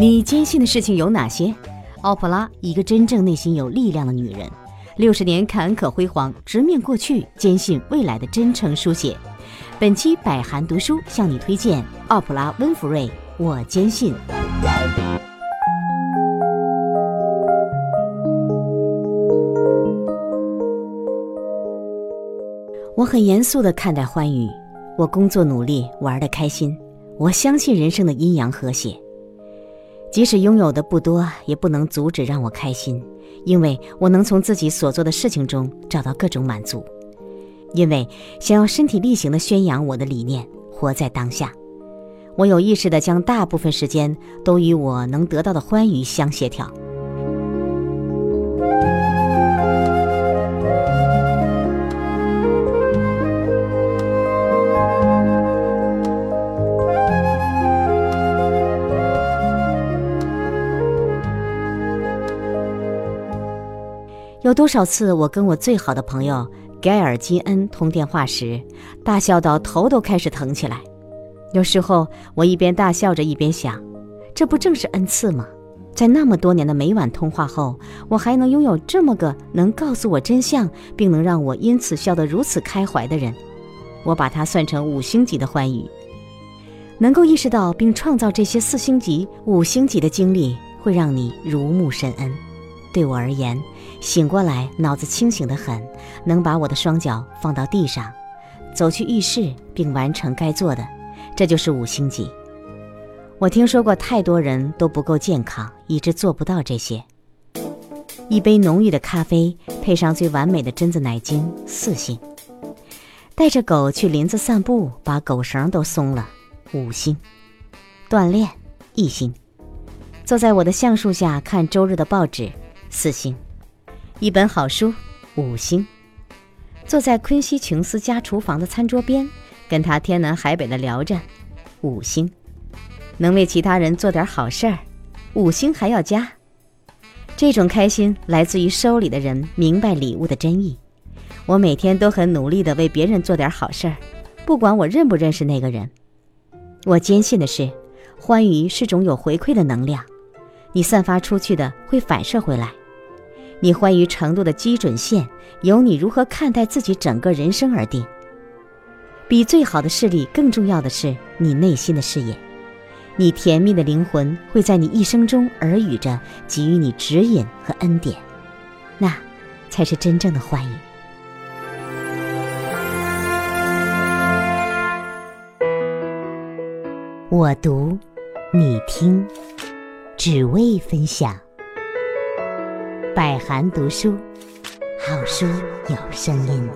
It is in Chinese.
你坚信的事情有哪些？奥普拉，一个真正内心有力量的女人，六十年坎坷辉煌，直面过去，坚信未来的真诚书写。本期百寒读书向你推荐奥普拉·温弗瑞。我坚信。我很严肃地看待欢愉，我工作努力，玩得开心。我相信人生的阴阳和谐。即使拥有的不多，也不能阻止让我开心，因为我能从自己所做的事情中找到各种满足。因为想要身体力行地宣扬我的理念，活在当下，我有意识地将大部分时间都与我能得到的欢愉相协调。有多少次，我跟我最好的朋友盖尔金恩通电话时，大笑到头都开始疼起来。有时候，我一边大笑着，一边想：这不正是恩赐吗？在那么多年的每晚通话后，我还能拥有这么个能告诉我真相，并能让我因此笑得如此开怀的人。我把它算成五星级的欢愉。能够意识到并创造这些四星级、五星级的经历，会让你如沐深恩。对我而言，醒过来，脑子清醒得很，能把我的双脚放到地上，走去浴室并完成该做的，这就是五星级。我听说过太多人都不够健康，以致做不到这些。一杯浓郁的咖啡配上最完美的榛子奶精，四星。带着狗去林子散步，把狗绳都松了，五星。锻炼，一星。坐在我的橡树下看周日的报纸，四星。一本好书，五星；坐在昆西琼斯家厨房的餐桌边，跟他天南海北的聊着，五星；能为其他人做点好事儿，五星还要加。这种开心来自于收礼的人明白礼物的真意。我每天都很努力地为别人做点好事儿，不管我认不认识那个人。我坚信的是，欢愉是种有回馈的能量，你散发出去的会反射回来。你欢愉程度的基准线，由你如何看待自己整个人生而定。比最好的视力更重要的是你内心的视野。你甜蜜的灵魂会在你一生中耳语着，给予你指引和恩典，那，才是真正的欢愉。我读，你听，只为分享。百寒读书，好书有声音。